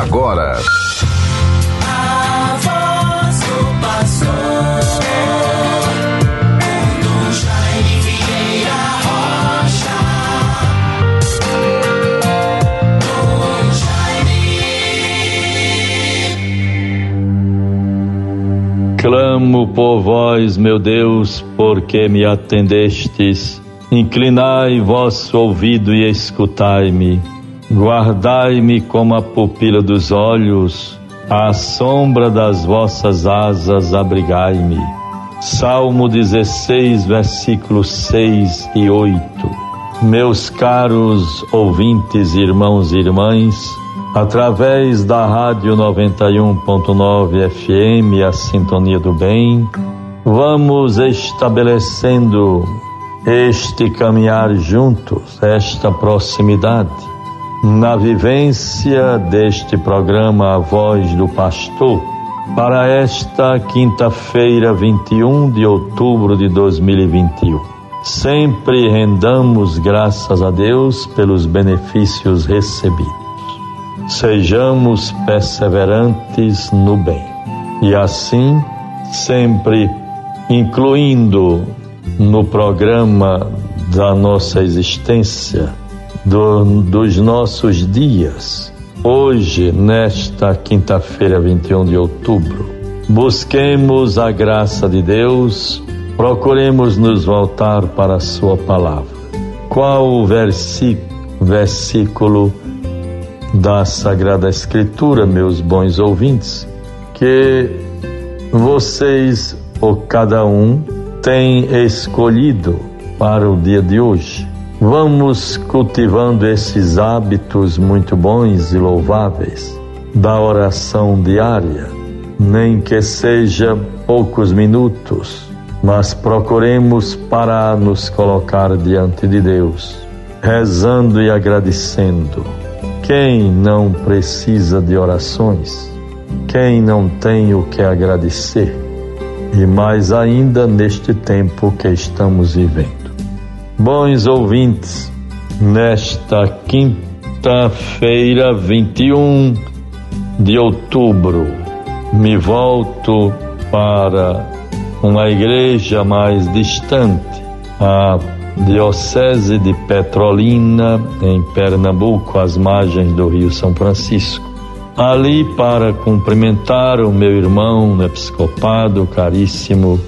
agora. Clamo por vós, meu Deus, porque me atendestes. Inclinai vosso ouvido e escutai-me. Guardai-me como a pupila dos olhos, à sombra das vossas asas abrigai-me. Salmo 16, versículos 6 e 8. Meus caros ouvintes, irmãos e irmãs, através da Rádio 91.9 FM, a Sintonia do Bem, vamos estabelecendo este caminhar juntos, esta proximidade na vivência deste programa A Voz do Pastor, para esta quinta-feira, 21 de outubro de 2021. Sempre rendamos graças a Deus pelos benefícios recebidos. Sejamos perseverantes no bem e assim, sempre incluindo no programa da nossa existência, do, dos nossos dias, hoje, nesta quinta-feira, 21 de outubro, busquemos a graça de Deus, procuremos nos voltar para a Sua palavra. Qual o versículo da Sagrada Escritura, meus bons ouvintes, que vocês ou cada um tem escolhido para o dia de hoje? Vamos cultivando esses hábitos muito bons e louváveis da oração diária, nem que seja poucos minutos, mas procuremos parar nos colocar diante de Deus, rezando e agradecendo. Quem não precisa de orações? Quem não tem o que agradecer? E mais ainda neste tempo que estamos vivendo. Bons ouvintes, nesta quinta-feira, 21 de outubro, me volto para uma igreja mais distante, a Diocese de Petrolina, em Pernambuco, às margens do Rio São Francisco. Ali para cumprimentar o meu irmão episcopado caríssimo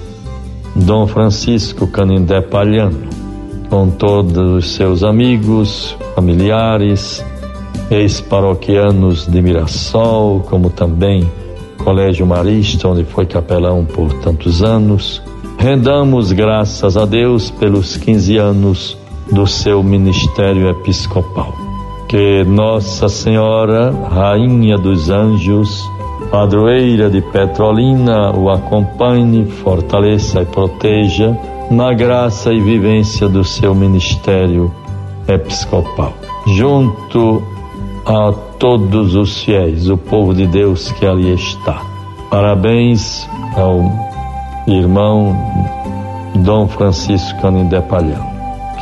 Dom Francisco Canindé Palhano com todos os seus amigos, familiares, ex-paroquianos de Mirassol, como também Colégio Marista, onde foi capelão por tantos anos. Rendamos graças a Deus pelos 15 anos do seu ministério episcopal. Que Nossa Senhora, Rainha dos Anjos, padroeira de Petrolina, o acompanhe, fortaleça e proteja na graça e vivência do seu ministério episcopal. Junto a todos os fiéis, o povo de Deus que ali está. Parabéns ao irmão Dom Francisco Canindé Palhão.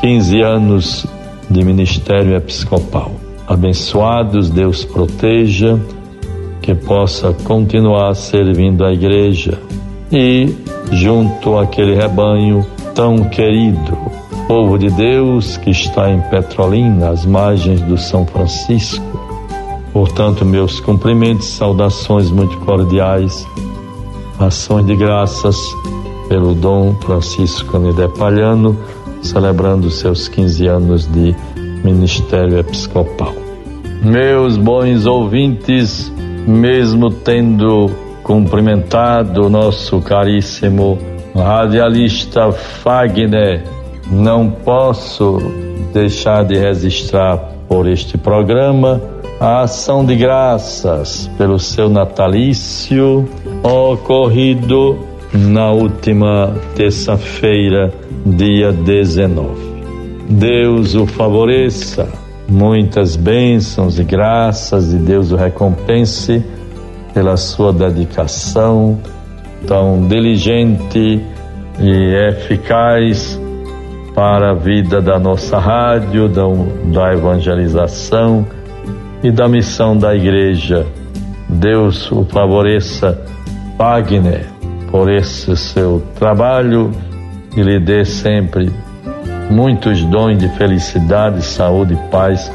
15 anos de ministério episcopal. Abençoados, Deus proteja, que possa continuar servindo a igreja e, junto àquele rebanho, tão querido, povo de Deus que está em Petrolina, às margens do São Francisco. Portanto, meus cumprimentos, saudações muito cordiais, ações de graças pelo Dom Francisco Canidé Palhano, celebrando seus 15 anos de ministério episcopal. Meus bons ouvintes, mesmo tendo cumprimentado o nosso caríssimo radialista Fagner, não posso deixar de registrar por este programa a ação de graças pelo seu natalício ocorrido na última terça-feira, dia 19. Deus o favoreça, muitas bênçãos e graças e Deus o recompense pela sua dedicação tão diligente e eficaz para a vida da nossa rádio, da, da evangelização e da missão da igreja. Deus o favoreça, Wagner, por esse seu trabalho e lhe dê sempre muitos dons de felicidade, saúde e paz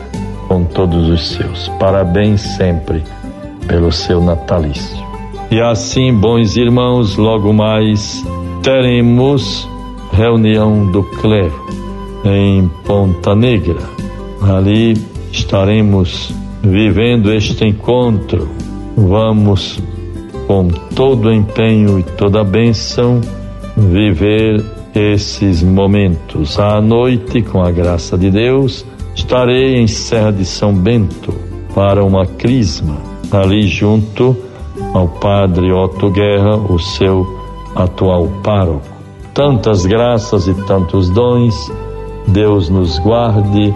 com todos os seus. Parabéns sempre pelo seu natalício. E assim, bons irmãos, logo mais teremos reunião do clero em Ponta Negra. Ali estaremos vivendo este encontro. Vamos, com todo empenho e toda bênção, viver esses momentos. À noite, com a graça de Deus, estarei em Serra de São Bento para uma crisma, ali junto ao padre Otto Guerra, o seu atual pároco. Tantas graças e tantos dons, Deus nos guarde.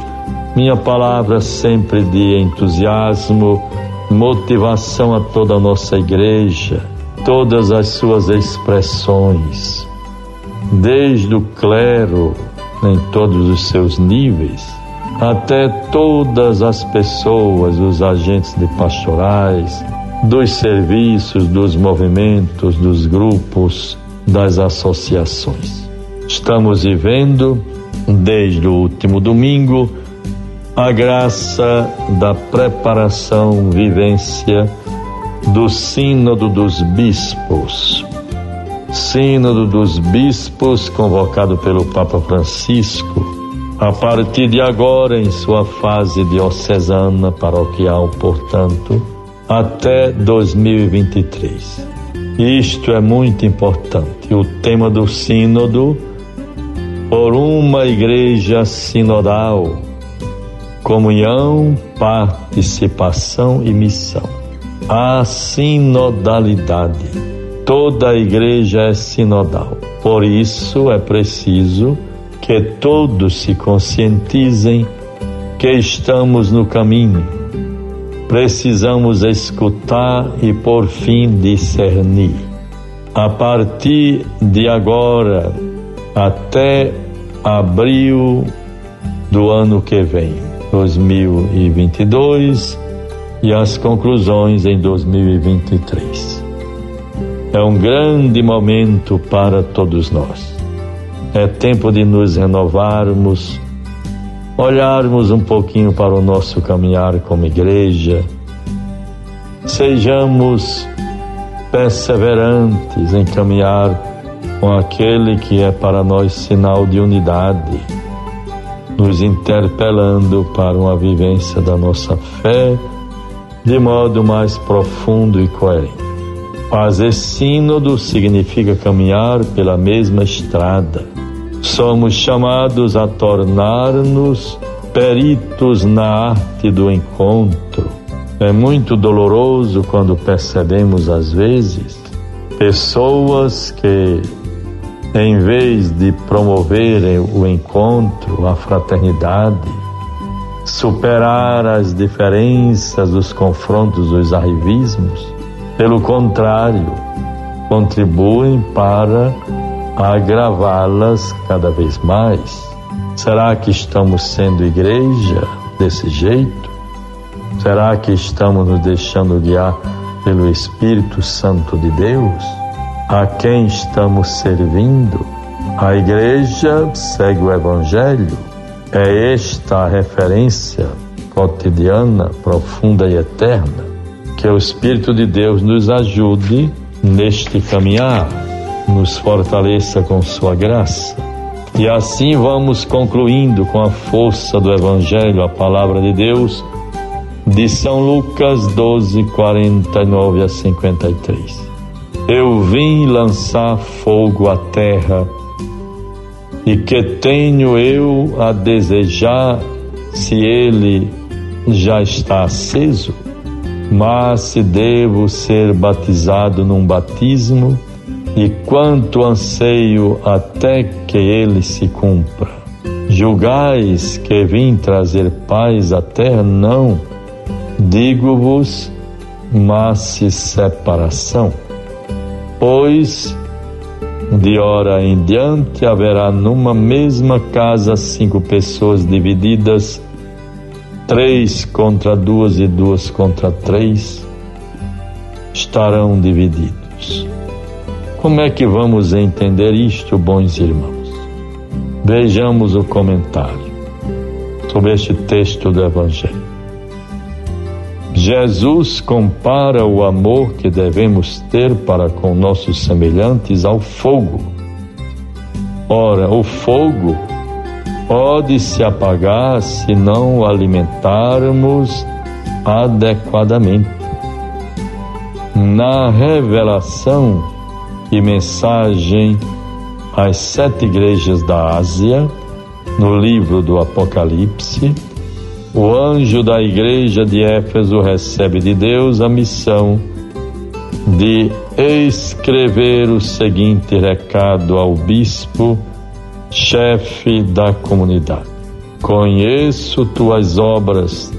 Minha palavra sempre de entusiasmo, motivação a toda a nossa igreja, todas as suas expressões desde o clero em todos os seus níveis, até todas as pessoas, os agentes de pastorais, dos serviços, dos movimentos, dos grupos, das associações. Estamos vivendo, desde o último domingo, a graça da preparação, vivência do Sínodo dos Bispos, Sínodo dos Bispos, convocado pelo Papa Francisco, a partir de agora, em sua fase diocesana paroquial, portanto, até 2023. Isto é muito importante. O tema do Sínodo, por uma igreja sinodal, comunhão, participação e missão. A sinodalidade Toda a igreja é sinodal. Por isso é preciso que todos se conscientizem que estamos no caminho. Precisamos escutar e, por fim, discernir. A partir de agora até abril do ano que vem, 2022, e as conclusões em 2023. É um grande momento para todos nós. É tempo de nos renovarmos, olharmos um pouquinho para o nosso caminhar como igreja. Sejamos perseverantes em caminhar com aquele que é para nós sinal de unidade, nos interpelando para uma vivência da nossa fé de modo mais profundo e coerente. Fazer sínodo significa caminhar pela mesma estrada. Somos chamados a tornar-nos peritos na arte do encontro. É muito doloroso quando percebemos, às vezes, pessoas que, em vez de promoverem o encontro, a fraternidade, superar as diferenças, os confrontos, os arrivismos, pelo contrário, contribuem para agravá-las cada vez mais. Será que estamos sendo igreja desse jeito? Será que estamos nos deixando guiar pelo Espírito Santo de Deus? A quem estamos servindo? A igreja segue o Evangelho. É esta a referência cotidiana, profunda e eterna que o Espírito de Deus nos ajude neste caminhar, nos fortaleça com Sua graça. E assim vamos concluindo com a força do Evangelho, a palavra de Deus, de São Lucas 12, 49 a 53. Eu vim lançar fogo à terra, e que tenho eu a desejar se ele já está aceso? mas se devo ser batizado num batismo, e quanto anseio até que ele se cumpra. Julgais que vim trazer paz à terra? Não, digo-vos, mas se separação. Pois de hora em diante haverá numa mesma casa cinco pessoas divididas três contra duas e duas contra três estarão divididos. Como é que vamos entender isto, bons irmãos? Vejamos o comentário sobre este texto do Evangelho. Jesus compara o amor que devemos ter para com nossos semelhantes ao fogo. Ora, o fogo pode se apagar se não o alimentarmos adequadamente. Na revelação e mensagem às sete igrejas da Ásia, no livro do Apocalipse, o anjo da igreja de Éfeso recebe de Deus a missão de escrever o seguinte recado ao bispo, chefe da comunidade: Conheço tuas obras,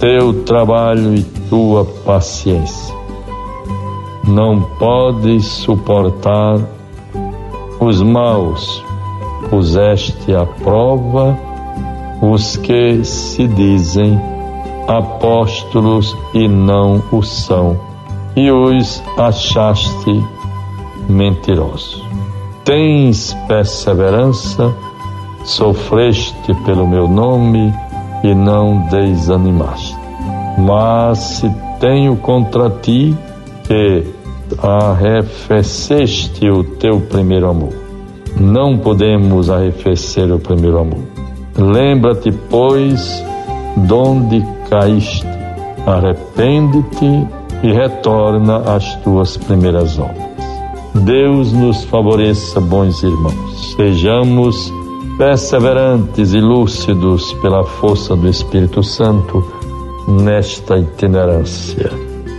teu trabalho e tua paciência não podes suportar os maus, puseste à prova os que se dizem apóstolos e não o são, e os achaste mentirosos. Tens perseverança, sofreste pelo meu nome e não desanimaste. Mas se tenho contra ti que arrefeceste o teu primeiro amor. Não podemos arrefecer o primeiro amor. Lembra-te, pois, donde caíste. Arrepende-te e retorna às tuas primeiras obras. Deus nos favoreça, bons irmãos. Sejamos perseverantes e lúcidos pela força do Espírito Santo nesta itinerância